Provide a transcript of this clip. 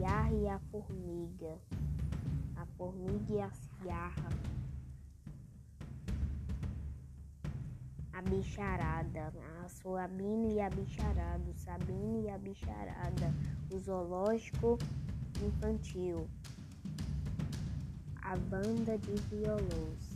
cigarra e a formiga. A formiga e a cigarra. A bicharada, a Sabino e a bicharada, o Sabino e a bicharada, o zoológico infantil, a banda de violões.